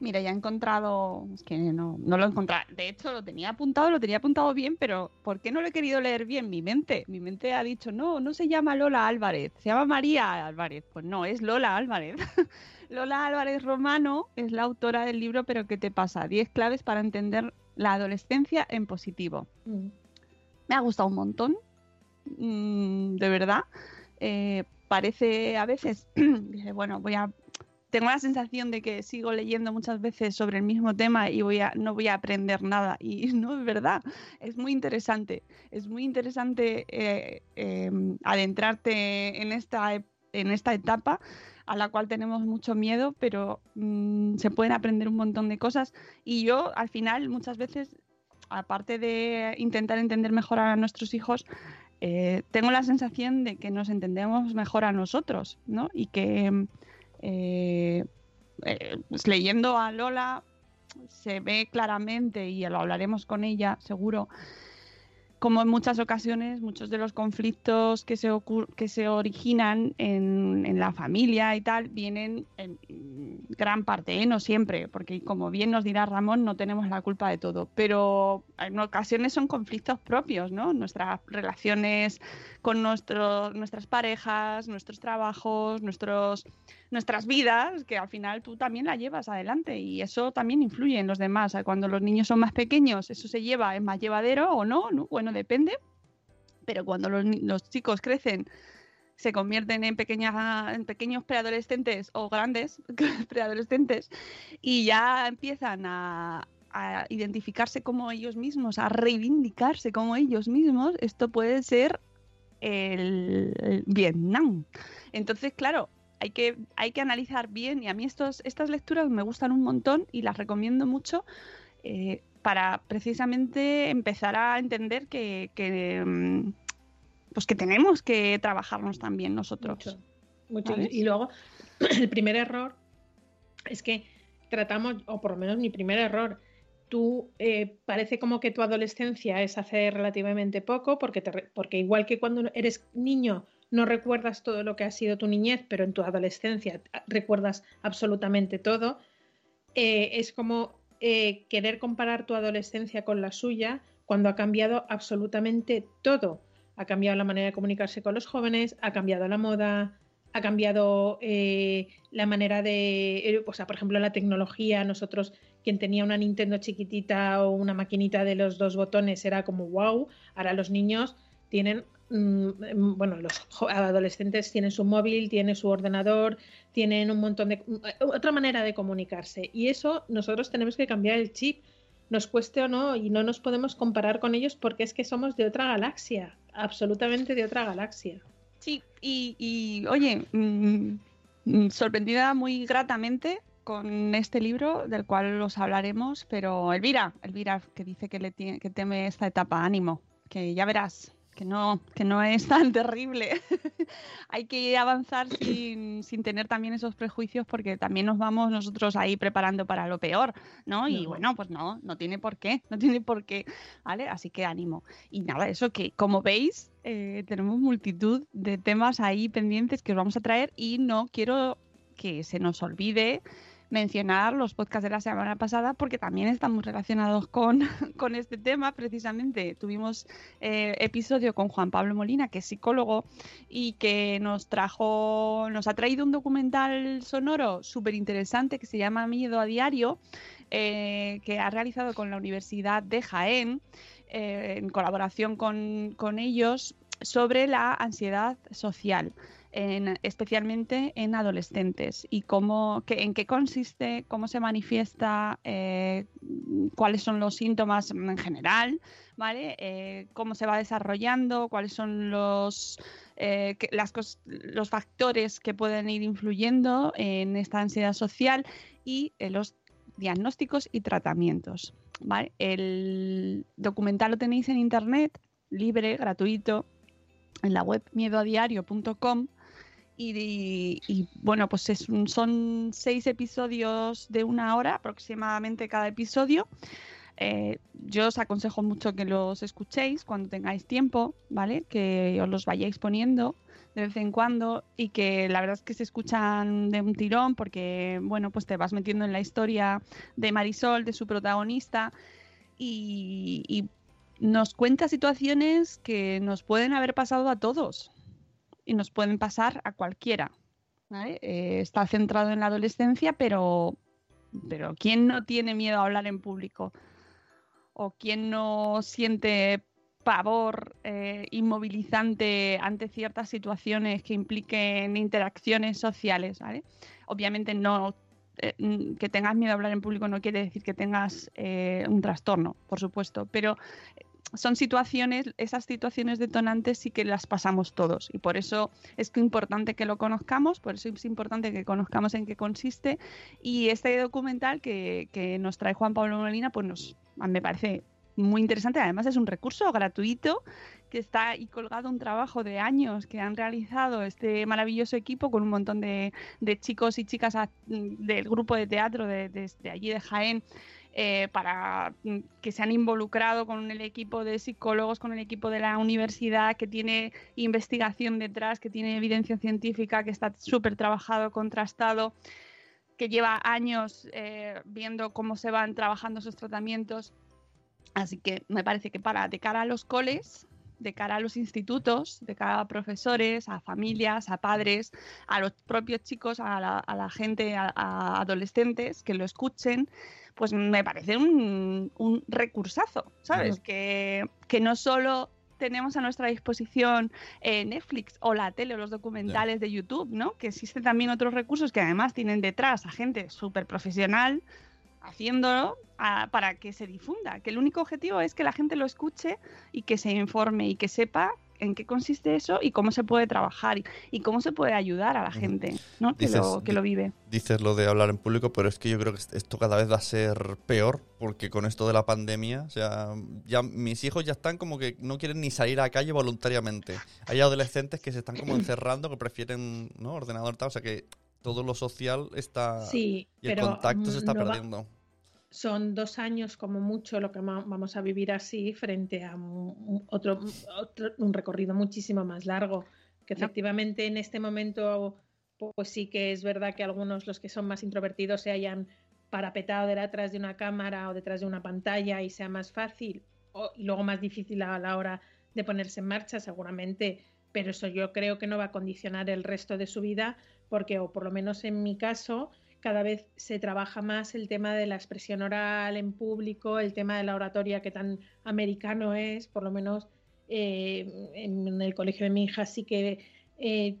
Mira, ya he encontrado, es que no, no lo he encontrado, de hecho lo tenía apuntado, lo tenía apuntado bien, pero ¿por qué no lo he querido leer bien? Mi mente, mi mente ha dicho, no, no se llama Lola Álvarez, se llama María Álvarez, pues no, es Lola Álvarez. Lola Álvarez Romano es la autora del libro Pero ¿qué te pasa? 10 claves para entender la adolescencia en positivo. Mm. Me ha gustado un montón, mm, de verdad. Eh, parece a veces, dije, bueno, voy a tengo la sensación de que sigo leyendo muchas veces sobre el mismo tema y voy a, no voy a aprender nada. Y no es verdad, es muy interesante. Es muy interesante eh, eh, adentrarte en esta, en esta etapa a la cual tenemos mucho miedo, pero mmm, se pueden aprender un montón de cosas. Y yo al final muchas veces, aparte de intentar entender mejor a nuestros hijos, eh, tengo la sensación de que nos entendemos mejor a nosotros, ¿no? Y que eh, eh, pues leyendo a Lola se ve claramente, y lo hablaremos con ella seguro, como en muchas ocasiones muchos de los conflictos que se, que se originan en, en, la familia y tal vienen en gran parte, ¿eh? no siempre, porque como bien nos dirá Ramón, no tenemos la culpa de todo, pero en ocasiones son conflictos propios, ¿no? Nuestras relaciones con nuestro, nuestras parejas, nuestros trabajos, nuestros, nuestras vidas, que al final tú también la llevas adelante y eso también influye en los demás. Cuando los niños son más pequeños, eso se lleva, es más llevadero o no, ¿no? Bueno, depende. pero cuando los, chicos crecen, se convierten en, pequeños preadolescentes o grandes preadolescentes y ya empiezan a, a identificarse como ellos mismos, a reivindicarse como ellos mismos, esto puede ser el Vietnam. Entonces, claro, hay que, hay que analizar bien y a mí estos, estas lecturas me gustan un montón y las recomiendo mucho eh, para precisamente empezar a entender que, que, mm, pues que tenemos que trabajarnos también nosotros. Mucho. Y luego, el primer error es que tratamos, o por lo menos mi primer error, tú eh, parece como que tu adolescencia es hace relativamente poco, porque, te porque igual que cuando eres niño no recuerdas todo lo que ha sido tu niñez, pero en tu adolescencia ah, recuerdas absolutamente todo, eh, es como eh, querer comparar tu adolescencia con la suya cuando ha cambiado absolutamente todo. Ha cambiado la manera de comunicarse con los jóvenes, ha cambiado la moda, ha cambiado eh, la manera de, o sea, por ejemplo, la tecnología. Nosotros, quien tenía una Nintendo chiquitita o una maquinita de los dos botones era como wow. Ahora los niños tienen, bueno, los adolescentes tienen su móvil, tienen su ordenador, tienen un montón de otra manera de comunicarse. Y eso nosotros tenemos que cambiar el chip, nos cueste o no, y no nos podemos comparar con ellos porque es que somos de otra galaxia, absolutamente de otra galaxia. Sí, y, oye, mm, mm, sorprendida muy gratamente con este libro del cual os hablaremos, pero Elvira, Elvira que dice que le tie- que teme esta etapa, ánimo, que ya verás que no, que no es tan terrible. Hay que avanzar sin, sin tener también esos prejuicios porque también nos vamos nosotros ahí preparando para lo peor, ¿no? Y No. bueno, pues no, no tiene por qué, no tiene por qué, ¿vale? Así que ánimo. Y nada, eso que como veis, eh, tenemos multitud de temas ahí pendientes que os vamos a traer y no quiero que se nos olvide mencionar los podcasts de la semana pasada porque también están muy relacionados con, con este tema. Precisamente tuvimos eh, episodio con Juan Pablo Molina, que es psicólogo y que nos trajo, nos ha traído un documental sonoro súper interesante que se llama Miedo a Diario, eh, que ha realizado con la Universidad de Jaén eh, en colaboración con, con ellos sobre la ansiedad social. En, especialmente en adolescentes y cómo, que, en qué consiste, cómo se manifiesta, eh, cuáles son los síntomas en general, ¿vale? Eh, cómo se va desarrollando, cuáles son los, eh, los factores que pueden ir influyendo en esta ansiedad social y eh, los diagnósticos y tratamientos. ¿vale? El documental lo tenéis en internet, libre, gratuito, en la web miedoadiario.com. Y, y- bueno, pues es son seis episodios de una hora aproximadamente cada episodio. Eh, yo os aconsejo mucho que los escuchéis cuando tengáis tiempo, ¿vale? Que os los vayáis poniendo de vez en cuando y que la verdad es que se escuchan de un tirón porque, bueno, pues te vas metiendo en la historia de Marisol, de su protagonista y nos cuenta situaciones que nos pueden haber pasado a todos y nos pueden pasar a cualquiera. Eh, está centrado en la adolescencia, pero, pero ¿quién no tiene miedo a hablar en público? ¿O quién no siente pavor eh, inmovilizante ante ciertas situaciones que impliquen interacciones sociales? Obviamente no eh, mm, que tengas miedo a hablar en público no quiere decir que tengas un trastorno, por supuesto, pero son situaciones, esas situaciones detonantes sí que las pasamos todos. Y por eso es importante que lo conozcamos, por eso es importante que conozcamos en qué consiste. Y este documental que, que nos trae Juan Pablo Molina pues nos, me parece muy interesante, además es un recurso gratuito que está ahí colgado un trabajo de años que han realizado este maravilloso equipo con un montón de, de chicos y chicas a- del grupo de teatro de, de- de allí de Jaén eh, para mm, que se han involucrado con el equipo de psicólogos, con el equipo de la universidad, que tiene investigación detrás, que tiene evidencia científica, que está súper trabajado, contrastado, que lleva años eh, viendo cómo se van trabajando esos tratamientos. Así que me parece que para de cara a los coles, de cara a los institutos, de cara a profesores, a familias, a padres, a los propios chicos, a la, a la gente, a, a adolescentes que lo escuchen, pues me parece un, un recursazo, ¿sabes? Que, que no solo tenemos a nuestra disposición eh, Netflix o la tele o los documentales de YouTube, ¿no? Que existen también otros recursos que además tienen detrás a gente súper profesional haciéndolo a- para que se difunda, que el único objetivo es que la gente lo escuche y que se informe y que sepa en qué consiste eso y cómo se puede trabajar y, y cómo se puede ayudar a la gente ¿no? que, lo, que lo vive. Dices lo de hablar en público, pero es que yo creo que esto cada vez va a ser peor, porque con esto de la pandemia, o sea, ya mis hijos ya están como que no quieren ni salir a la calle voluntariamente. Hay adolescentes que se están como encerrando, que prefieren, ¿no? Ordenador tal, o sea que todo lo social está Sí, y el pero contacto se está no va- perdiendo. Son dos años como mucho lo que vamos a vivir así frente a un, otro, otro- un recorrido muchísimo más largo. Que efectivamente en este momento, pues sí que es verdad que algunos, los que son más introvertidos, se hayan parapetado detrás de una cámara o detrás de una pantalla y sea más fácil o- y luego más difícil a la hora de ponerse en marcha, seguramente. Pero eso yo creo que no va a condicionar el resto de su vida, porque, o por lo menos en mi caso, cada vez se trabaja más el tema de la expresión oral en público, el tema de la oratoria que tan americano es, por lo menos eh, en el colegio de mi hija sí que eh,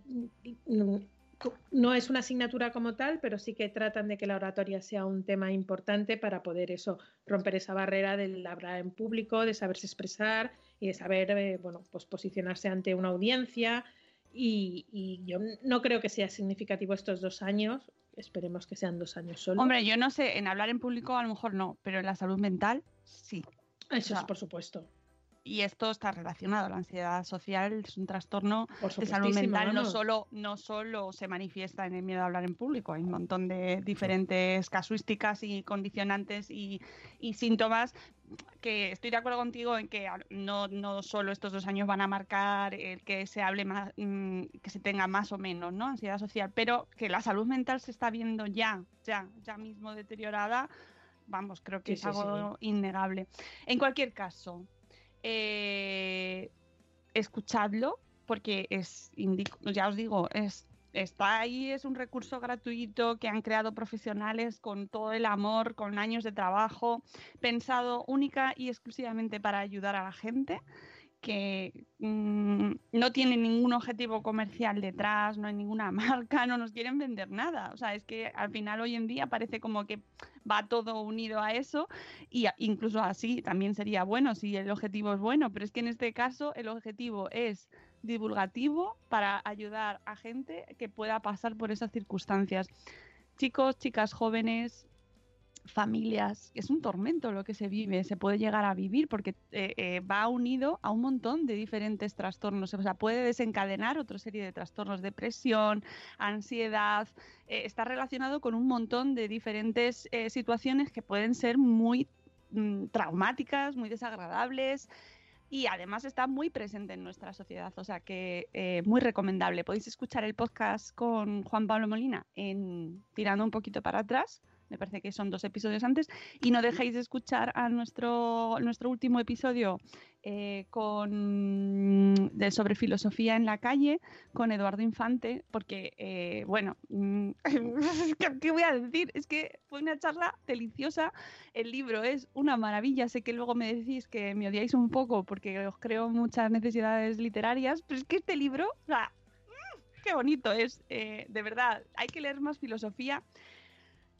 no es una asignatura como tal, pero sí que tratan de que la oratoria sea un tema importante para poder eso, romper esa barrera del hablar en público, de saberse expresar y de saber, eh, bueno, pues posicionarse ante una audiencia. Y yo no creo que sea significativo estos dos años, esperemos que sean dos años solo. Hombre, yo no sé, en hablar en público a lo mejor no, pero en la salud mental sí. Eso es sea, por supuesto. Y esto está relacionado. La ansiedad social es un trastorno de salud mental. No solo, no solo se manifiesta en el miedo a hablar en público, hay un montón de diferentes casuísticas y condicionantes y, y síntomas que estoy de acuerdo contigo en que no, no solo estos dos años van a marcar el que se hable más, mm, que se tenga más o menos, ¿no? Ansiedad social, pero que la salud mental se está viendo ya, ya, ya mismo deteriorada. Vamos, creo que Sí, es sí, sí. algo innegable. En cualquier caso, eh, escuchadlo porque es ya os digo es está ahí es un recurso gratuito que han creado profesionales con todo el amor con años de trabajo pensado única y exclusivamente para ayudar a la gente que mm, no tiene ningún objetivo comercial detrás, no hay ninguna marca, no nos quieren vender nada. O sea, es que al final hoy en día parece como que va todo unido a eso y incluso así también sería bueno si el objetivo es bueno, pero es que en este caso el objetivo es divulgativo para ayudar a gente que pueda pasar por esas circunstancias. Chicos, chicas jóvenes, familias, es un tormento lo que se vive, se puede llegar a vivir porque eh, eh, va unido a un montón de diferentes trastornos, o sea, puede desencadenar otra serie de trastornos, depresión, ansiedad, eh, está relacionado con un montón de diferentes eh, situaciones que pueden ser muy mm, traumáticas, muy desagradables y además está muy presente en nuestra sociedad, o sea que eh, muy recomendable. Podéis escuchar el podcast con Juan Pablo Molina en Tirando un poquito para atrás, me parece que son dos episodios antes, y no dejéis de escuchar a nuestro, nuestro último episodio eh, con, de, sobre filosofía en la calle con Eduardo Infante, porque, eh, bueno, mm, ¿qué, qué voy a decir? Es que fue una charla deliciosa, el libro es una maravilla, sé que luego me decís que me odiáis un poco porque os creo muchas necesidades literarias, pero es que este libro, o sea, mm, qué bonito es, eh, de verdad, hay que leer más filosofía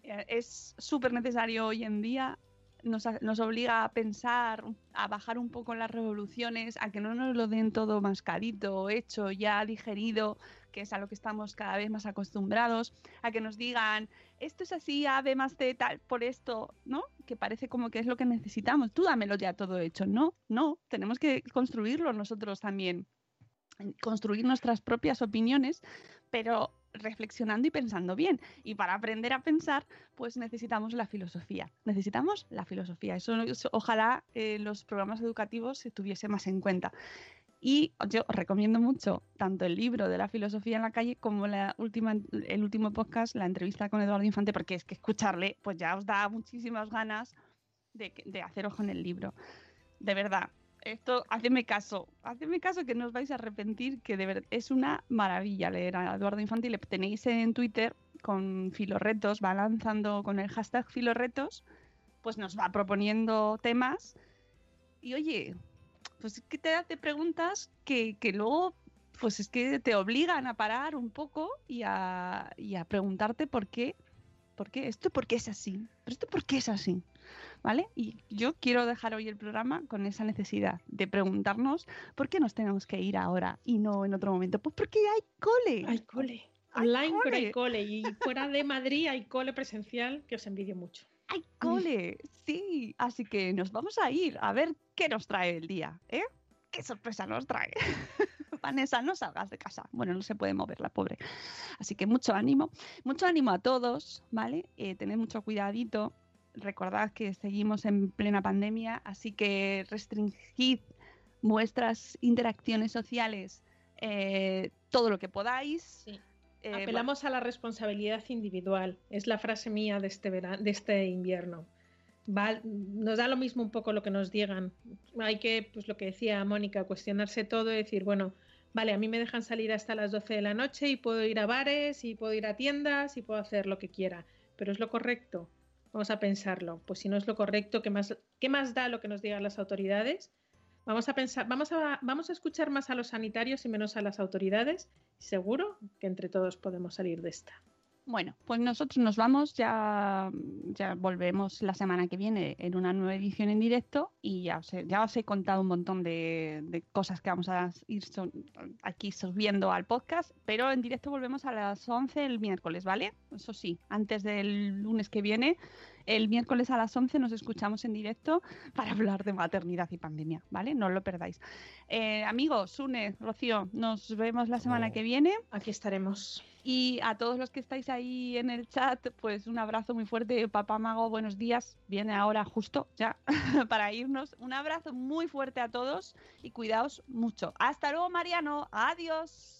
es súper necesario hoy en día. Nos, nos obliga a pensar, a bajar un poco las revoluciones, a que no nos lo den todo mascadito, hecho, ya digerido, que es a lo que estamos cada vez más acostumbrados, a que nos digan, esto es así, A, B más C, tal, por esto, ¿no? Que parece como que es lo que necesitamos. Tú dámelo ya todo hecho. No, no, tenemos que construirlo nosotros también. Construir nuestras propias opiniones, pero reflexionando y pensando bien. Y para aprender a pensar, pues necesitamos la filosofía. Necesitamos la filosofía. Eso, ojalá eh, los programas educativos se tuviese más en cuenta. Y yo recomiendo mucho tanto el libro de la filosofía en la calle como la última, el último podcast, la entrevista con Eduardo Infante, porque es que escucharle, pues ya os da muchísimas ganas de, de hacer ojo en el libro. De verdad, esto, hacedme caso, hacedme caso que no os vais a arrepentir, que de verdad es una maravilla leer a Eduardo Infante y le tenéis en Twitter con filorretos, va lanzando con el hashtag filorretos, pues nos va proponiendo temas. Y oye, pues es que te hace preguntas que, que luego pues es que te obligan a parar un poco y a, y a preguntarte por qué, por qué, esto por qué es así, pero esto por qué es así, ¿vale? Y yo quiero dejar hoy el programa con esa necesidad de preguntarnos por qué nos tenemos que ir ahora y no en otro momento. Pues porque hay cole. Hay cole. Hay Online, pero hay cole. cole. Y fuera de Madrid hay cole presencial que os envidio mucho. Hay cole, sí. Así que nos vamos a ir a ver qué nos trae el día, ¿eh? ¿Qué sorpresa nos trae? Vanessa, no salgas de casa. Bueno, no se puede mover la pobre. Así que mucho ánimo. Mucho ánimo a todos, ¿vale? Eh, tened mucho cuidadito. Recordad que seguimos en plena pandemia, así que restringid vuestras interacciones sociales eh, todo lo que podáis. Sí. Eh, Apelamos a la responsabilidad individual. Es la frase mía de este, vera- de este invierno. Va- nos da lo mismo un poco lo que nos digan. Hay que, pues lo que decía Mónica, cuestionarse todo y decir, bueno, vale, a mí me dejan salir hasta las 12 de la noche y puedo ir a bares y puedo ir a tiendas y puedo hacer lo que quiera, pero ¿es lo correcto? Vamos a pensarlo. Pues si no es lo correcto, ¿qué más, qué más da lo que nos digan las autoridades? Vamos a pensar, vamos a, vamos a escuchar más a los sanitarios y menos a las autoridades. Seguro que entre todos podemos salir de esta. Bueno, pues nosotros nos vamos, ya, ya volvemos la semana que viene en una nueva edición en directo y ya os he, ya os he contado un montón de, de cosas que vamos a ir so- aquí subiendo al podcast, pero en directo volvemos a las 11 el miércoles, ¿vale? Eso sí, antes del lunes que viene, el miércoles a las 11 nos escuchamos en directo para hablar de maternidad y pandemia, ¿vale? No lo perdáis. Eh, amigos, Sune, Rocío, nos vemos la semana que viene. Aquí estaremos. Y a todos los que estáis ahí en el chat, pues un abrazo muy fuerte. Papá Mago, buenos días. Viene ahora justo ya para irnos. Un abrazo muy fuerte a todos y cuidaos mucho. Hasta luego, Mariano. Adiós.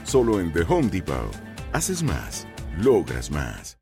Solo en The Home Depot. Haces más. Logras más.